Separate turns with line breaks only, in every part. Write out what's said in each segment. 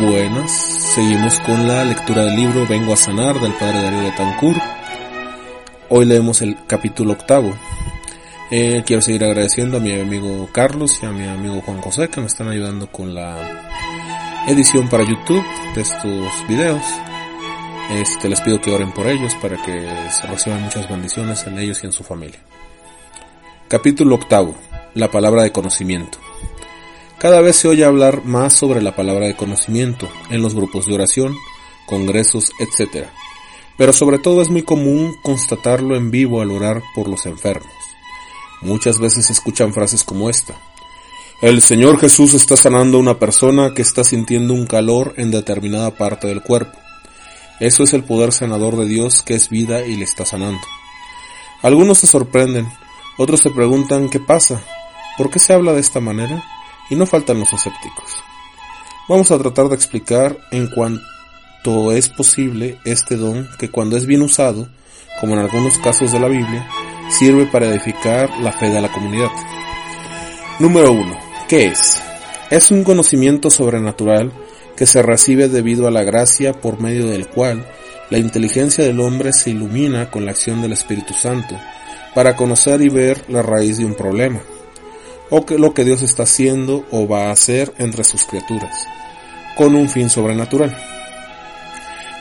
Buenas, seguimos con la lectura del libro Vengo a sanar del padre Darío de Tancur. Hoy leemos el capítulo octavo. Eh, quiero seguir agradeciendo a mi amigo Carlos y a mi amigo Juan José que me están ayudando con la edición para YouTube de estos videos. Este, les pido que oren por ellos para que se reciban muchas bendiciones en ellos y en su familia. Capítulo octavo. La palabra de conocimiento. Cada vez se oye hablar más sobre la palabra de conocimiento en los grupos de oración, congresos, etc. Pero sobre todo es muy común constatarlo en vivo al orar por los enfermos. Muchas veces se escuchan frases como esta. El Señor Jesús está sanando a una persona que está sintiendo un calor en determinada parte del cuerpo. Eso es el poder sanador de Dios que es vida y le está sanando. Algunos se sorprenden, otros se preguntan qué pasa, por qué se habla de esta manera y no faltan los escépticos. Vamos a tratar de explicar en cuanto es posible este don que cuando es bien usado, como en algunos casos de la Biblia, sirve para edificar la fe de la comunidad. Número 1. ¿Qué es? Es un conocimiento sobrenatural que se recibe debido a la gracia por medio del cual la inteligencia del hombre se ilumina con la acción del Espíritu Santo para conocer y ver la raíz de un problema o que lo que Dios está haciendo o va a hacer entre sus criaturas, con un fin sobrenatural.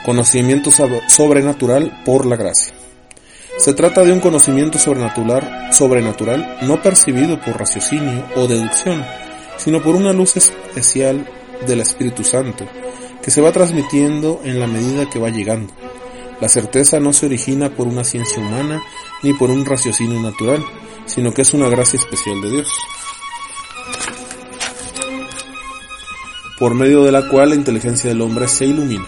Conocimiento sobrenatural por la gracia. Se trata de un conocimiento sobrenatural, sobrenatural no percibido por raciocinio o deducción, sino por una luz especial del Espíritu Santo, que se va transmitiendo en la medida que va llegando. La certeza no se origina por una ciencia humana ni por un raciocinio natural, sino que es una gracia especial de Dios, por medio de la cual la inteligencia del hombre se ilumina.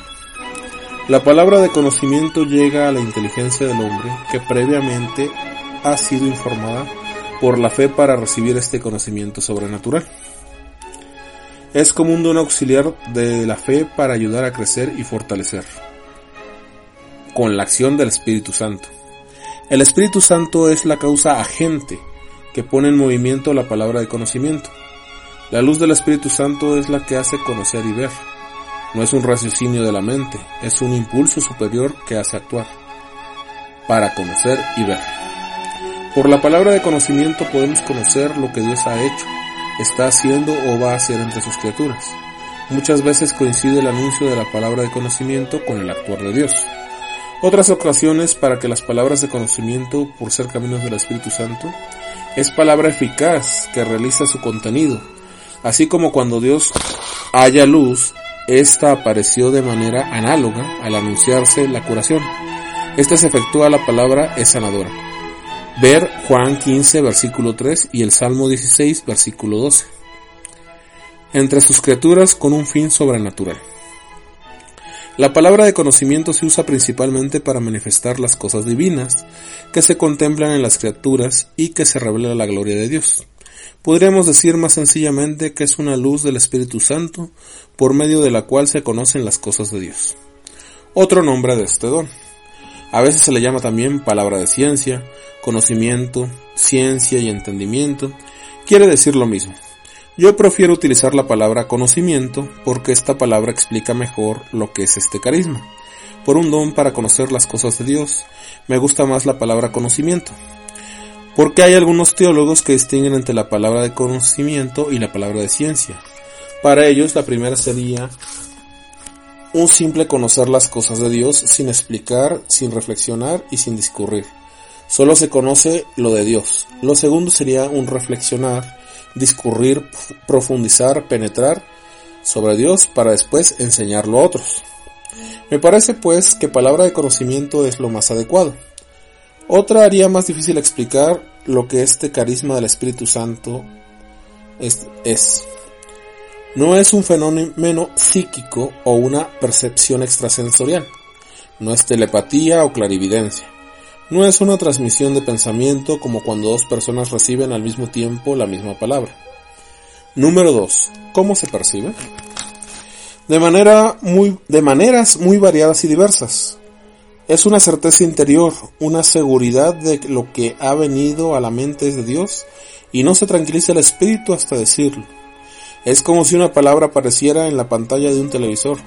La palabra de conocimiento llega a la inteligencia del hombre que previamente ha sido informada por la fe para recibir este conocimiento sobrenatural. Es como un don auxiliar de la fe para ayudar a crecer y fortalecer, con la acción del Espíritu Santo. El Espíritu Santo es la causa agente que pone en movimiento la palabra de conocimiento. La luz del Espíritu Santo es la que hace conocer y ver. No es un raciocinio de la mente, es un impulso superior que hace actuar para conocer y ver. Por la palabra de conocimiento podemos conocer lo que Dios ha hecho, está haciendo o va a hacer entre sus criaturas. Muchas veces coincide el anuncio de la palabra de conocimiento con el actuar de Dios. Otras ocasiones para que las palabras de conocimiento, por ser caminos del Espíritu Santo, es palabra eficaz que realiza su contenido. Así como cuando Dios haya luz, esta apareció de manera análoga al anunciarse la curación. Esta se efectúa la palabra es sanadora. Ver Juan 15 versículo 3 y el Salmo 16 versículo 12. Entre sus criaturas con un fin sobrenatural. La palabra de conocimiento se usa principalmente para manifestar las cosas divinas que se contemplan en las criaturas y que se revela la gloria de Dios. Podríamos decir más sencillamente que es una luz del Espíritu Santo por medio de la cual se conocen las cosas de Dios. Otro nombre de este don. A veces se le llama también palabra de ciencia, conocimiento, ciencia y entendimiento. Quiere decir lo mismo. Yo prefiero utilizar la palabra conocimiento porque esta palabra explica mejor lo que es este carisma. Por un don para conocer las cosas de Dios, me gusta más la palabra conocimiento. Porque hay algunos teólogos que distinguen entre la palabra de conocimiento y la palabra de ciencia. Para ellos la primera sería un simple conocer las cosas de Dios sin explicar, sin reflexionar y sin discurrir. Solo se conoce lo de Dios. Lo segundo sería un reflexionar discurrir, profundizar, penetrar sobre Dios para después enseñarlo a otros. Me parece pues que palabra de conocimiento es lo más adecuado. Otra haría más difícil explicar lo que este carisma del Espíritu Santo es. es. No es un fenómeno psíquico o una percepción extrasensorial. No es telepatía o clarividencia. No es una transmisión de pensamiento como cuando dos personas reciben al mismo tiempo la misma palabra. Número 2. ¿Cómo se percibe? De, manera muy, de maneras muy variadas y diversas. Es una certeza interior, una seguridad de lo que ha venido a la mente de Dios y no se tranquiliza el espíritu hasta decirlo. Es como si una palabra apareciera en la pantalla de un televisor.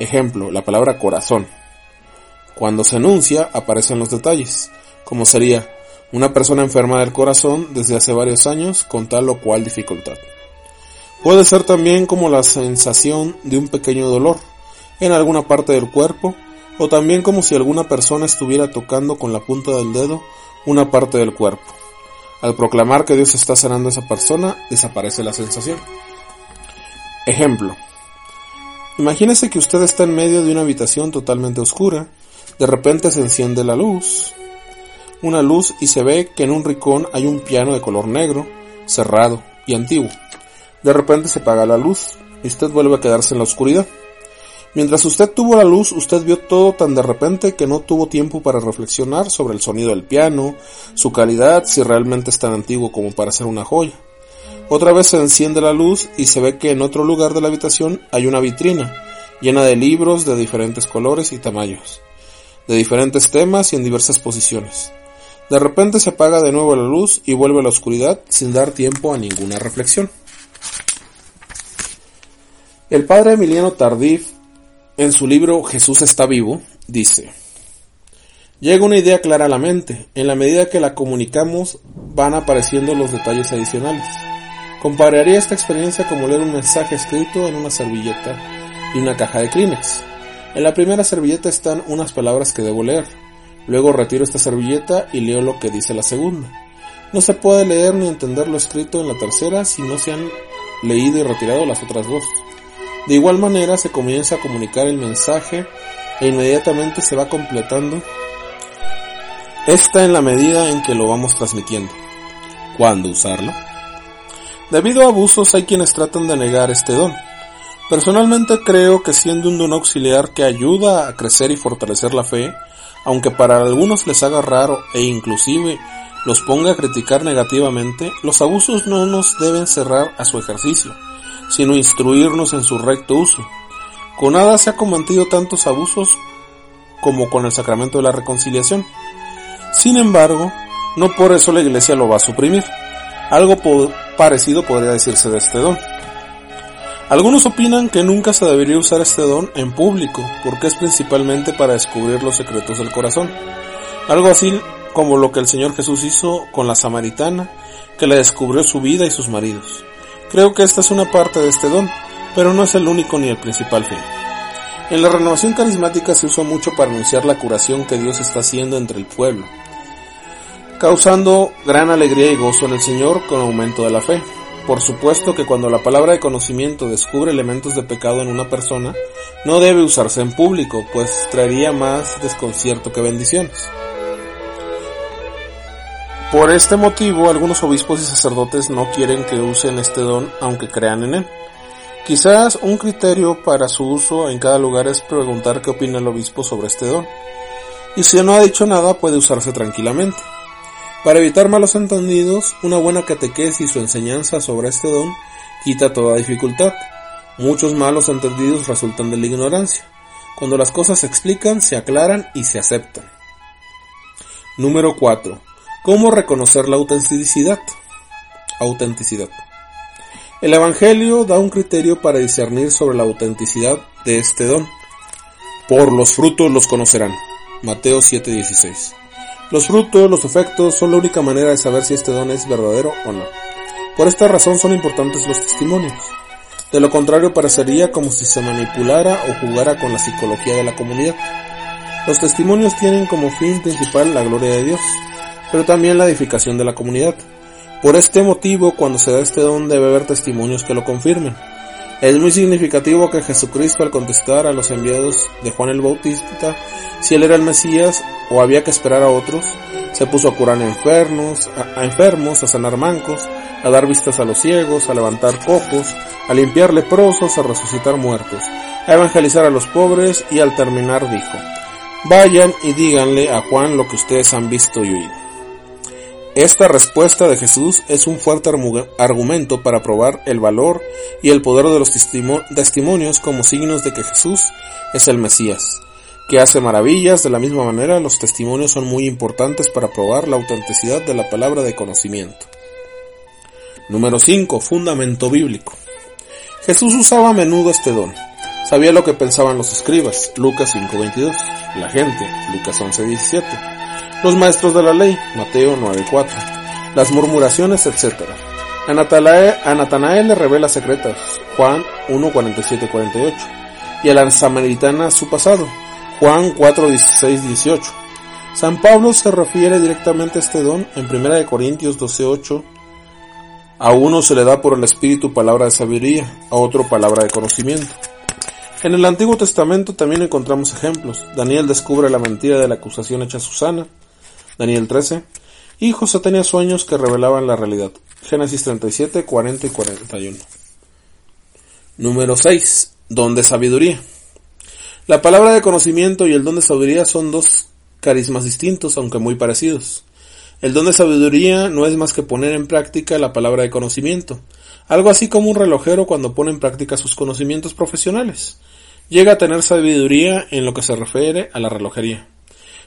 Ejemplo, la palabra corazón. Cuando se enuncia, aparecen los detalles, como sería una persona enferma del corazón desde hace varios años con tal o cual dificultad. Puede ser también como la sensación de un pequeño dolor en alguna parte del cuerpo o también como si alguna persona estuviera tocando con la punta del dedo una parte del cuerpo. Al proclamar que Dios está sanando a esa persona, desaparece la sensación. Ejemplo. Imagínese que usted está en medio de una habitación totalmente oscura, de repente se enciende la luz, una luz y se ve que en un rincón hay un piano de color negro, cerrado y antiguo. De repente se apaga la luz y usted vuelve a quedarse en la oscuridad. Mientras usted tuvo la luz, usted vio todo tan de repente que no tuvo tiempo para reflexionar sobre el sonido del piano, su calidad, si realmente es tan antiguo como para ser una joya. Otra vez se enciende la luz y se ve que en otro lugar de la habitación hay una vitrina llena de libros de diferentes colores y tamaños, de diferentes temas y en diversas posiciones. De repente se apaga de nuevo la luz y vuelve a la oscuridad sin dar tiempo a ninguna reflexión. El padre Emiliano Tardif, en su libro Jesús está vivo, dice, Llega una idea clara a la mente, en la medida que la comunicamos van apareciendo los detalles adicionales. Compararía esta experiencia como leer un mensaje escrito en una servilleta y una caja de Kleenex. En la primera servilleta están unas palabras que debo leer. Luego retiro esta servilleta y leo lo que dice la segunda. No se puede leer ni entender lo escrito en la tercera si no se han leído y retirado las otras dos. De igual manera se comienza a comunicar el mensaje e inmediatamente se va completando esta en la medida en que lo vamos transmitiendo. ¿Cuándo usarlo? Debido a abusos hay quienes tratan de negar este don. Personalmente creo que siendo un don auxiliar que ayuda a crecer y fortalecer la fe, aunque para algunos les haga raro e inclusive los ponga a criticar negativamente, los abusos no nos deben cerrar a su ejercicio sino instruirnos en su recto uso. Con nada se ha cometido tantos abusos como con el sacramento de la reconciliación. Sin embargo, no por eso la Iglesia lo va a suprimir. Algo parecido podría decirse de este don. Algunos opinan que nunca se debería usar este don en público, porque es principalmente para descubrir los secretos del corazón. Algo así como lo que el Señor Jesús hizo con la samaritana, que le descubrió su vida y sus maridos. Creo que esta es una parte de este don, pero no es el único ni el principal fin. En la renovación carismática se usa mucho para anunciar la curación que Dios está haciendo entre el pueblo, causando gran alegría y gozo en el Señor con aumento de la fe. Por supuesto que cuando la palabra de conocimiento descubre elementos de pecado en una persona, no debe usarse en público, pues traería más desconcierto que bendiciones. Por este motivo, algunos obispos y sacerdotes no quieren que usen este don aunque crean en él. Quizás un criterio para su uso en cada lugar es preguntar qué opina el obispo sobre este don. Y si no ha dicho nada, puede usarse tranquilamente. Para evitar malos entendidos, una buena catequesis o enseñanza sobre este don quita toda dificultad. Muchos malos entendidos resultan de la ignorancia. Cuando las cosas se explican, se aclaran y se aceptan. Número 4 ¿Cómo reconocer la autenticidad? Autenticidad. El Evangelio da un criterio para discernir sobre la autenticidad de este don. Por los frutos los conocerán. Mateo 7:16. Los frutos, los efectos son la única manera de saber si este don es verdadero o no. Por esta razón son importantes los testimonios. De lo contrario parecería como si se manipulara o jugara con la psicología de la comunidad. Los testimonios tienen como fin principal la gloria de Dios pero también la edificación de la comunidad. Por este motivo, cuando se da este don debe haber testimonios que lo confirmen. Es muy significativo que Jesucristo al contestar a los enviados de Juan el Bautista si él era el Mesías o había que esperar a otros, se puso a curar enfermos, a, enfermos, a sanar mancos, a dar vistas a los ciegos, a levantar cojos, a limpiar leprosos, a resucitar muertos, a evangelizar a los pobres y al terminar dijo, vayan y díganle a Juan lo que ustedes han visto y oído. Esta respuesta de Jesús es un fuerte argumento para probar el valor y el poder de los testimonios como signos de que Jesús es el Mesías, que hace maravillas. De la misma manera, los testimonios son muy importantes para probar la autenticidad de la palabra de conocimiento. Número 5. Fundamento bíblico. Jesús usaba a menudo este don. Sabía lo que pensaban los escribas, Lucas 5.22, la gente, Lucas 11.17, los maestros de la ley, Mateo 9.4, las murmuraciones, etc. A Natanael, le revela secretas, Juan 1.47.48, y a la samaritana su pasado, Juan 4.16.18. San Pablo se refiere directamente a este don en 1 Corintios 12.8 a uno se le da por el Espíritu palabra de sabiduría, a otro palabra de conocimiento. En el Antiguo Testamento también encontramos ejemplos. Daniel descubre la mentira de la acusación hecha a Susana, Daniel 13, y José tenía sueños que revelaban la realidad. Génesis 37, 40 y 41. Número 6. Don de sabiduría. La palabra de conocimiento y el don de sabiduría son dos carismas distintos, aunque muy parecidos. El don de sabiduría no es más que poner en práctica la palabra de conocimiento, algo así como un relojero cuando pone en práctica sus conocimientos profesionales. Llega a tener sabiduría en lo que se refiere a la relojería.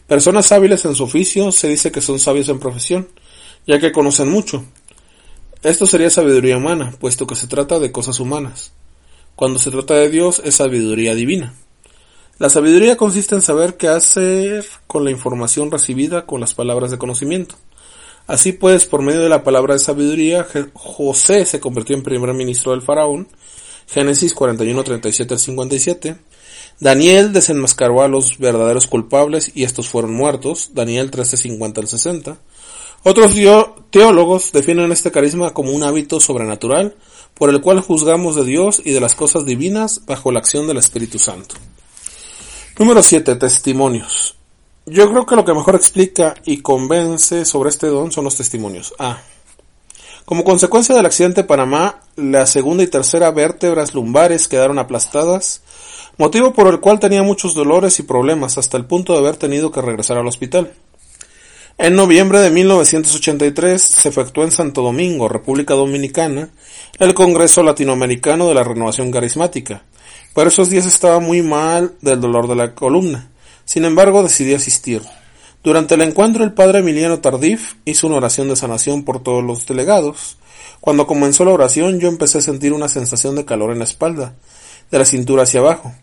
Personas hábiles en su oficio se dice que son sabios en profesión, ya que conocen mucho. Esto sería sabiduría humana, puesto que se trata de cosas humanas. Cuando se trata de Dios es sabiduría divina. La sabiduría consiste en saber qué hacer con la información recibida con las palabras de conocimiento. Así pues, por medio de la palabra de sabiduría, José se convirtió en primer ministro del faraón, Génesis 41, 37 al 57. Daniel desenmascaró a los verdaderos culpables y estos fueron muertos, Daniel 13, 50 al 60. Otros teólogos definen este carisma como un hábito sobrenatural por el cual juzgamos de Dios y de las cosas divinas bajo la acción del Espíritu Santo. Número 7. Testimonios. Yo creo que lo que mejor explica y convence sobre este don son los testimonios. A. Como consecuencia del accidente de Panamá, la segunda y tercera vértebras lumbares quedaron aplastadas, motivo por el cual tenía muchos dolores y problemas hasta el punto de haber tenido que regresar al hospital. En noviembre de 1983 se efectuó en Santo Domingo, República Dominicana, el Congreso Latinoamericano de la Renovación Carismática, por esos días estaba muy mal del dolor de la columna. Sin embargo, decidí asistir. Durante el encuentro, el padre Emiliano Tardif hizo una oración de sanación por todos los delegados. Cuando comenzó la oración, yo empecé a sentir una sensación de calor en la espalda, de la cintura hacia abajo.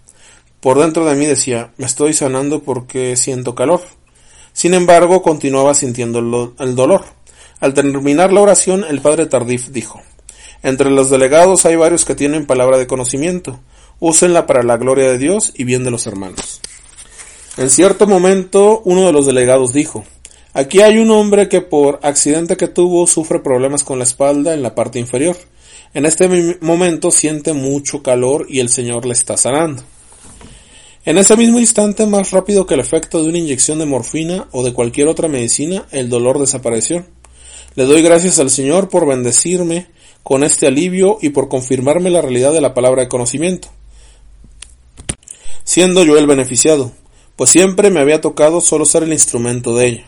Por dentro de mí decía, me estoy sanando porque siento calor. Sin embargo, continuaba sintiendo el, dolor. Al terminar la oración, el padre Tardif dijo, entre los delegados hay varios que tienen palabra de conocimiento úsenla para la gloria de Dios y bien de los hermanos. En cierto momento uno de los delegados dijo, aquí hay un hombre que por accidente que tuvo sufre problemas con la espalda en la parte inferior. En este momento siente mucho calor y el Señor le está sanando. En ese mismo instante, más rápido que el efecto de una inyección de morfina o de cualquier otra medicina, el dolor desapareció. Le doy gracias al Señor por bendecirme con este alivio y por confirmarme la realidad de la palabra de conocimiento siendo yo el beneficiado, pues siempre me había tocado solo ser el instrumento de ella.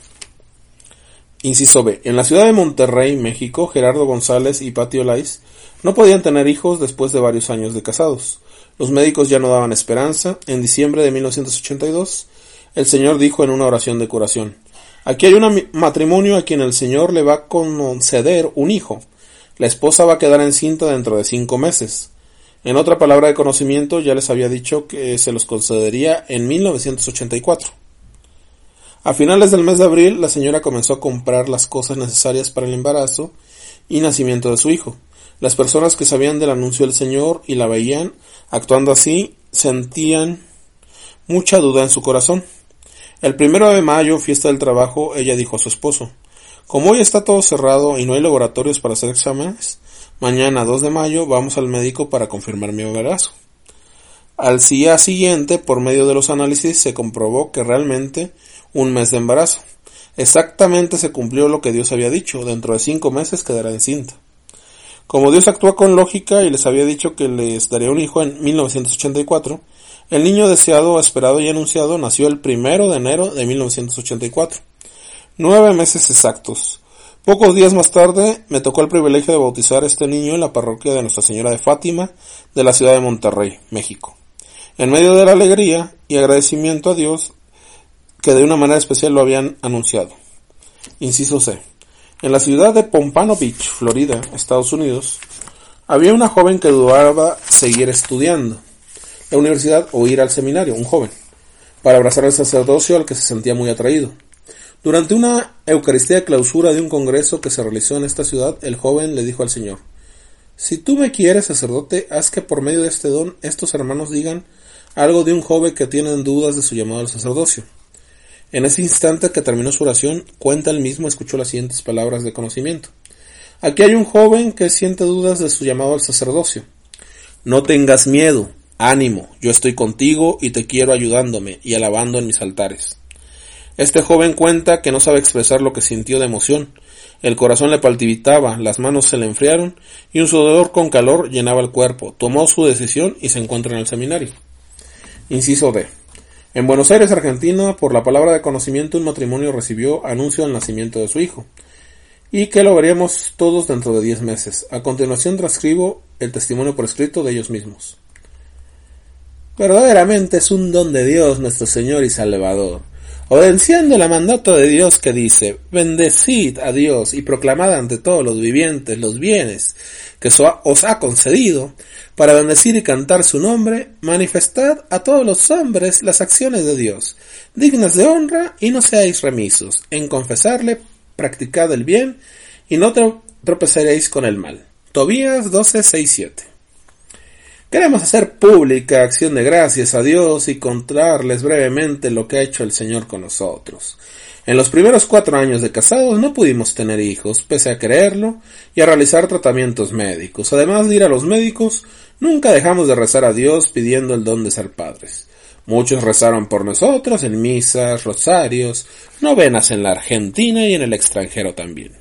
Inciso B. En la ciudad de Monterrey, México, Gerardo González y Patio Lais no podían tener hijos después de varios años de casados. Los médicos ya no daban esperanza. En diciembre de 1982, el Señor dijo en una oración de curación, Aquí hay un matrimonio a quien el Señor le va a conceder un hijo. La esposa va a quedar encinta dentro de cinco meses. En otra palabra de conocimiento ya les había dicho que se los concedería en 1984. A finales del mes de abril, la señora comenzó a comprar las cosas necesarias para el embarazo y nacimiento de su hijo. Las personas que sabían del anuncio del Señor y la veían actuando así sentían mucha duda en su corazón. El primero de mayo, fiesta del trabajo, ella dijo a su esposo, como hoy está todo cerrado y no hay laboratorios para hacer exámenes, Mañana 2 de mayo vamos al médico para confirmar mi embarazo. Al día siguiente, por medio de los análisis, se comprobó que realmente un mes de embarazo. Exactamente se cumplió lo que Dios había dicho, dentro de cinco meses quedará encinta. Como Dios actúa con lógica y les había dicho que les daría un hijo en 1984, el niño deseado, esperado y anunciado nació el primero de enero de 1984. Nueve meses exactos. Pocos días más tarde me tocó el privilegio de bautizar a este niño en la parroquia de Nuestra Señora de Fátima de la ciudad de Monterrey, México. En medio de la alegría y agradecimiento a Dios que de una manera especial lo habían anunciado. Inciso C. En la ciudad de Pompano Beach, Florida, Estados Unidos, Había una joven que dudaba seguir estudiando la universidad o ir al seminario, un joven, para abrazar al sacerdocio al que se sentía muy atraído. Durante una Eucaristía de clausura de un congreso que se realizó en esta ciudad, el joven le dijo al Señor, Si tú me quieres, sacerdote, haz que por medio de este don estos hermanos digan algo de un joven que tienen dudas de su llamado al sacerdocio. En ese instante que terminó su oración, cuenta el mismo escuchó las siguientes palabras de conocimiento. Aquí hay un joven que siente dudas de su llamado al sacerdocio. No tengas miedo, ánimo, yo estoy contigo y te quiero ayudándome y alabando en mis altares. Este joven cuenta que no sabe expresar lo que sintió de emoción. El corazón le palpitaba, las manos se le enfriaron y un sudor con calor llenaba el cuerpo. Tomó su decisión y se encuentra en el seminario. Inciso D. En Buenos Aires, Argentina, por la palabra de conocimiento, un matrimonio recibió anuncio del nacimiento de su hijo y que lo veremos todos dentro de diez meses. A continuación transcribo el testimonio por escrito de ellos mismos. Verdaderamente es un don de Dios nuestro Señor y Salvador obedeciendo el mandato de Dios que dice, bendecid a Dios y proclamad ante todos los vivientes los bienes que os ha concedido, para bendecir y cantar su nombre, manifestad a todos los hombres las acciones de Dios, dignas de honra, y no seáis remisos, en confesarle, practicad el bien, y no tropezaréis con el mal. Tobías 12, 6, 7. Queremos hacer pública acción de gracias a Dios y contarles brevemente lo que ha hecho el Señor con nosotros. En los primeros cuatro años de casados no pudimos tener hijos, pese a quererlo, y a realizar tratamientos médicos. Además de ir a los médicos, nunca dejamos de rezar a Dios pidiendo el don de ser padres. Muchos rezaron por nosotros en misas, rosarios, novenas en la Argentina y en el extranjero también.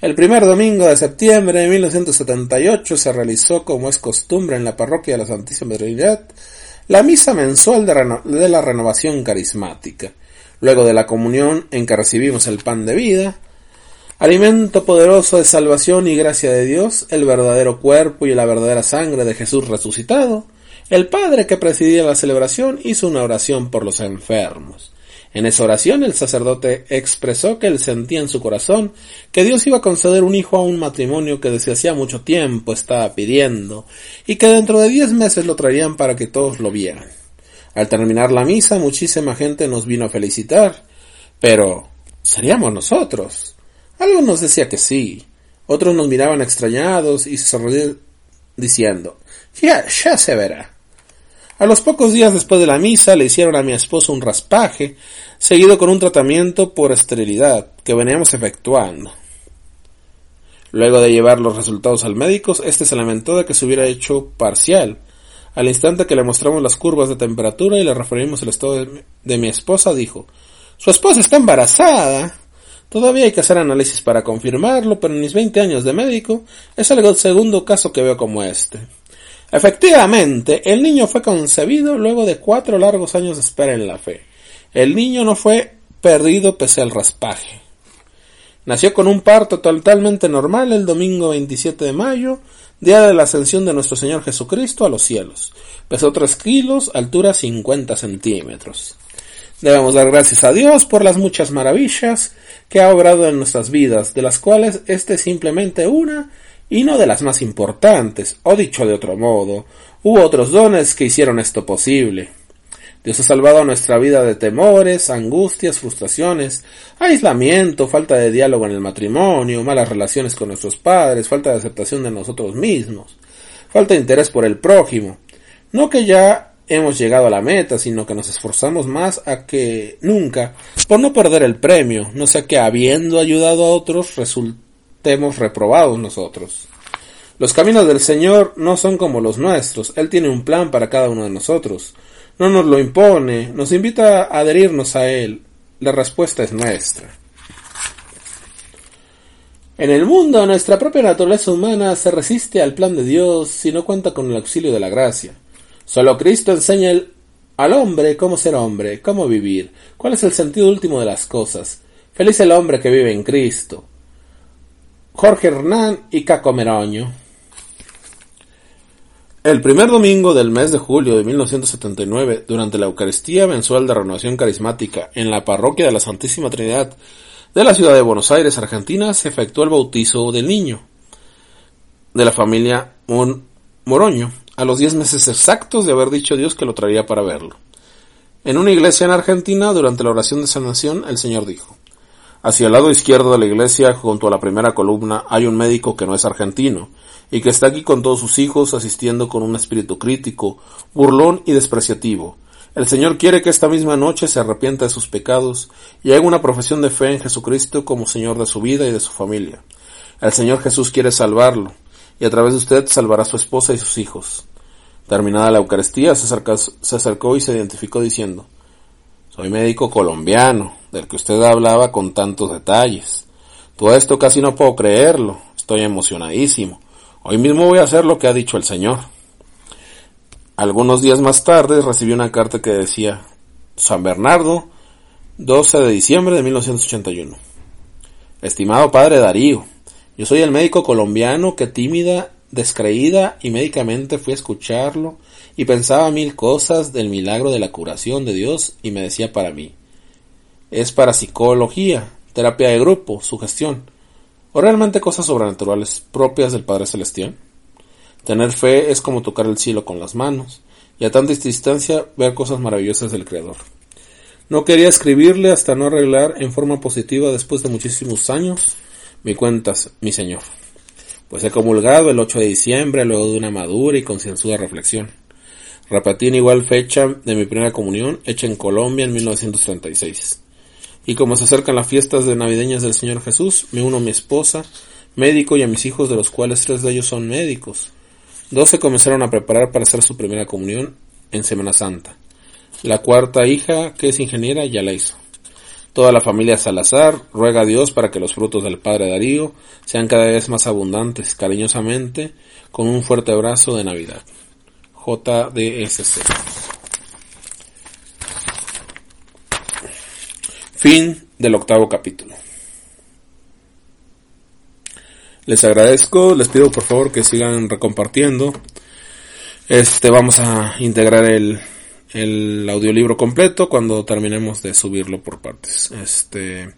El primer domingo de septiembre de 1978 se realizó, como es costumbre en la parroquia de la Santísima Trinidad, la misa mensual de, la renovación carismática. Luego de la comunión en que recibimos el pan de vida, alimento poderoso de salvación y gracia de Dios, el verdadero cuerpo y la verdadera sangre de Jesús resucitado, el Padre que presidía la celebración hizo una oración por los enfermos. En esa oración el sacerdote expresó que él sentía en su corazón que Dios iba a conceder un hijo a un matrimonio que desde hacía mucho tiempo estaba pidiendo y que dentro de diez meses lo traerían para que todos lo vieran. Al terminar la misa muchísima gente nos vino a felicitar, pero seríamos nosotros. Algunos decía que sí, otros nos miraban extrañados y se sonreían diciendo ya, ya se verá. A los pocos días después de la misa le hicieron a mi esposo un raspaje, seguido con un tratamiento por esterilidad que veníamos efectuando. Luego de llevar los resultados al médico, este se lamentó de que se hubiera hecho parcial. Al instante que le mostramos las curvas de temperatura y le referimos el estado de, de mi esposa, dijo Su esposa está embarazada. Todavía hay que hacer análisis para confirmarlo, pero en mis veinte años de médico es el segundo caso que veo como este. Efectivamente, el niño fue concebido luego de cuatro largos años de espera en la fe. El niño no fue perdido pese al raspaje. Nació con un parto totalmente normal el domingo 27 de mayo, día de la ascensión de nuestro Señor Jesucristo a los cielos. Pesó tres kilos, altura 50 centímetros. Debemos dar gracias a Dios por las muchas maravillas que ha obrado en nuestras vidas, de las cuales este es simplemente una y no de las más importantes, o dicho de otro modo, hubo otros dones que hicieron esto posible. Dios ha salvado nuestra vida de temores, angustias, frustraciones, aislamiento, falta de diálogo en el matrimonio, malas relaciones con nuestros padres, falta de aceptación de nosotros mismos, falta de interés por el prójimo. No que ya hemos llegado a la meta, sino que nos esforzamos más a que nunca por no perder el premio, no sea que habiendo ayudado a otros resulte hemos reprobados nosotros. Los caminos del Señor no son como los nuestros, Él tiene un plan para cada uno de nosotros. No nos lo impone, nos invita a adherirnos a Él. La respuesta es nuestra. En el mundo, nuestra propia naturaleza humana se resiste al plan de Dios si no cuenta con el auxilio de la gracia. Solo Cristo enseña al hombre cómo ser hombre, cómo vivir, cuál es el sentido último de las cosas. Feliz el hombre que vive en Cristo. Jorge Hernán y Caco Meroño. El primer domingo del mes de julio de 1979, durante la Eucaristía mensual de renovación carismática en la parroquia de la Santísima Trinidad de la ciudad de Buenos Aires, Argentina, se efectuó el bautizo del niño de la familia Moroño, a los diez meses exactos de haber dicho Dios que lo traería para verlo. En una iglesia en Argentina, durante la oración de sanación, el Señor dijo, Hacia el lado izquierdo de la iglesia, junto a la primera columna, hay un médico que no es argentino, y que está aquí con todos sus hijos asistiendo con un espíritu crítico, burlón y despreciativo. El Señor quiere que esta misma noche se arrepienta de sus pecados y haga una profesión de fe en Jesucristo como Señor de su vida y de su familia. El Señor Jesús quiere salvarlo, y a través de usted salvará a su esposa y sus hijos. Terminada la Eucaristía, se acercó, se acercó y se identificó diciendo, Soy médico colombiano, del que usted hablaba con tantos detalles. Todo esto casi no puedo creerlo, estoy emocionadísimo. Hoy mismo voy a hacer lo que ha dicho el Señor. Algunos días más tarde recibí una carta que decía San Bernardo, 12 de diciembre de 1981. Estimado padre Darío, yo soy el médico colombiano que tímida, descreída y médicamente fui a escucharlo y pensaba mil cosas del milagro de la curación de Dios y me decía para mí, es para psicología, terapia de grupo, sugestión o realmente cosas sobrenaturales propias del Padre Celestial. Tener fe es como tocar el cielo con las manos y a tanta distancia ver cosas maravillosas del Creador. No quería escribirle hasta no arreglar en forma positiva después de muchísimos años mi cuentas, mi Señor. Pues he comulgado el 8 de diciembre luego de una madura y concienzuda reflexión. Repetí en igual fecha de mi primera comunión hecha en Colombia en 1936. Y como se acercan las fiestas de navideñas del Señor Jesús, me uno a mi esposa, médico, y a mis hijos, de los cuales tres de ellos son médicos. Dos se comenzaron a preparar para hacer su primera comunión en Semana Santa. La cuarta hija, que es ingeniera, ya la hizo. Toda la familia Salazar ruega a Dios para que los frutos del Padre Darío sean cada vez más abundantes, cariñosamente, con un fuerte abrazo de Navidad. JDSC. Fin del octavo capítulo. Les agradezco, les pido por favor que sigan recompartiendo. Este, vamos a integrar el, el audiolibro completo cuando terminemos de subirlo por partes. Este,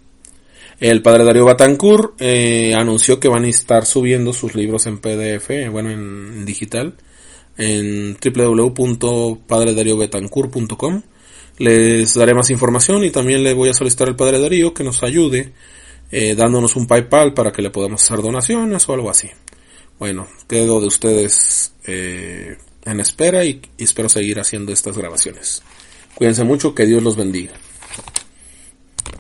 el padre Darío Batancourt eh, anunció que van a estar subiendo sus libros en PDF, bueno, en digital, en www.padredariobetancourt.com les daré más información y también le voy a solicitar al Padre Darío que nos ayude eh, dándonos un PayPal para que le podamos hacer donaciones o algo así. Bueno, quedo de ustedes eh, en espera y espero seguir haciendo estas grabaciones. Cuídense mucho, que Dios los bendiga.